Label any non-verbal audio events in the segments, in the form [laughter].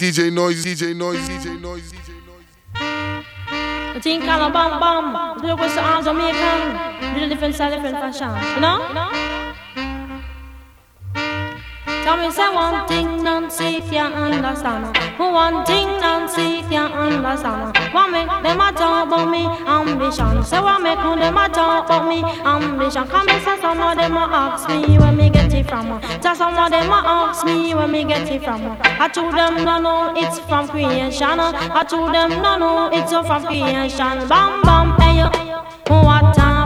DJ Noise, DJ Noise, DJ Noise, DJ Noise. The thing kind of bam bam. Do it with the arms on me, can. Do the different style, different fashion. You know? You know? Tell me say one thing Nancy can't understand One thing Nancy can't understand What make them a talk about me ambition Say what make them a talk about me ambition Come and say some of them ask me where me get it from uh. Tell some of them ask me where me get it from uh. I told them no no it's from creation uh. I told them no no it's from creation. Bam bam hey what a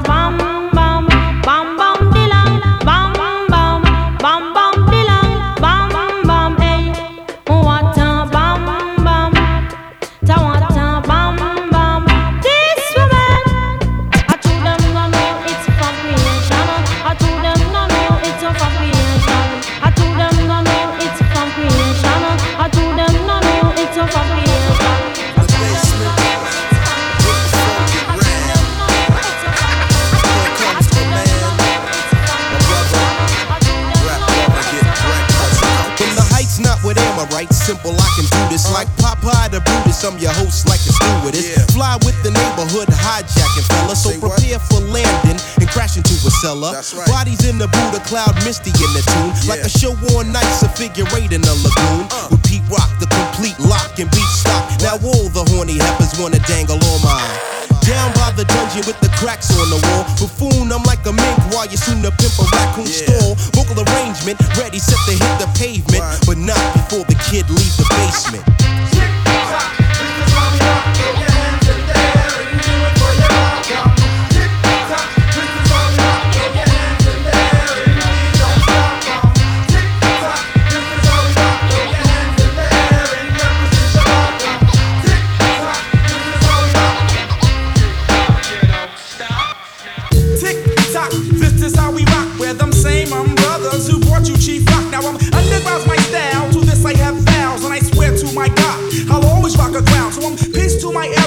simple, I can do this. Like Popeye the Brutus, I'm your host like a stewardess. Yeah. Fly with the neighborhood hijacking fella, so prepare for landing and crash into a cellar. Right. Bodies in the Buddha cloud, misty in the tune. Yeah. Like a show on nights, a figure eight in a lagoon. Uh. With Pete Rock, the complete lock and beat stop. What? Now all the horny heifers wanna dangle on by the dungeon with the cracks on the wall. Buffoon, I'm like a mink while you soon to pimp a raccoon yeah. stall. Vocal arrangement, ready, set to hit the pavement. Right. But not before the kid leave the basement.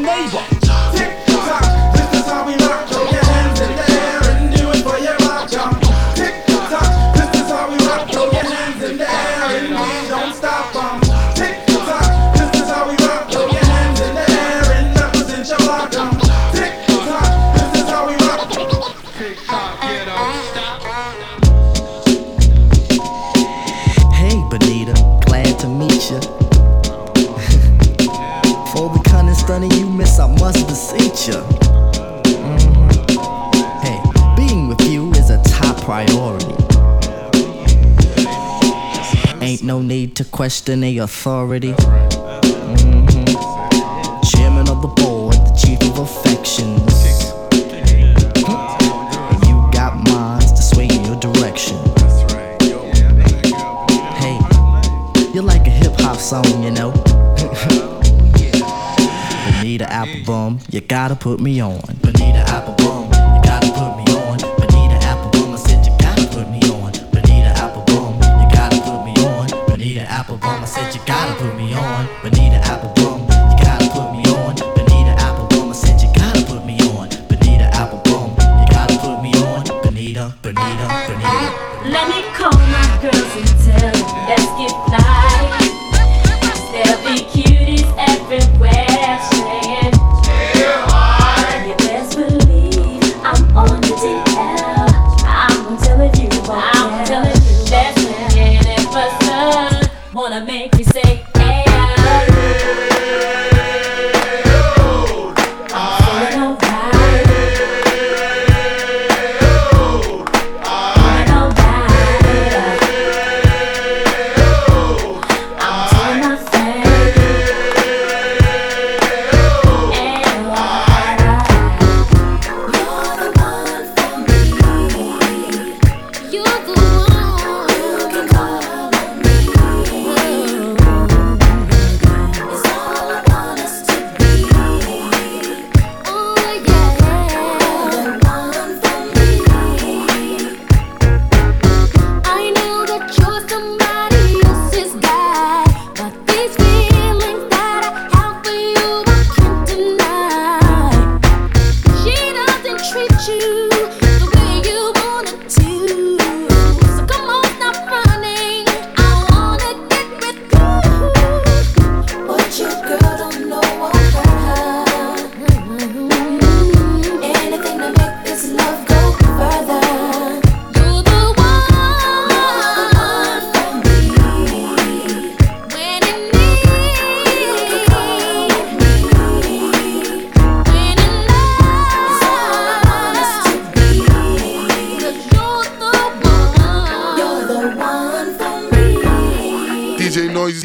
neighbor. Tick tock, this is how we rock. Throw your hands in the air and do it for your rock jump. Tick tock, this is how we rock. Throw your hands in the air and we don't stop them. Tick tock, this is how we rock. Throw your hands in the air and represent your rock jump. Tick tock, this is how we rock. Tick tock, you don't. Hey, Bonita, priority. Ain't no need to question the authority. Mm-hmm. Chairman of the board, the chief of affections. You got minds to sway in your direction. Hey, you're like a hip hop song, you know. [laughs] Bonita Applebum, you gotta put me on. Bonita Applebum, said you gotta put me on. Bonita Applebum, you gotta put me on. Bonita Applebum, I said you gotta put me on. Bonita Applebum, you gotta put me on. Bonita, Bonita, Bonita. Let me call my girls and tell them let's get fly. There'll be cuties everywhere.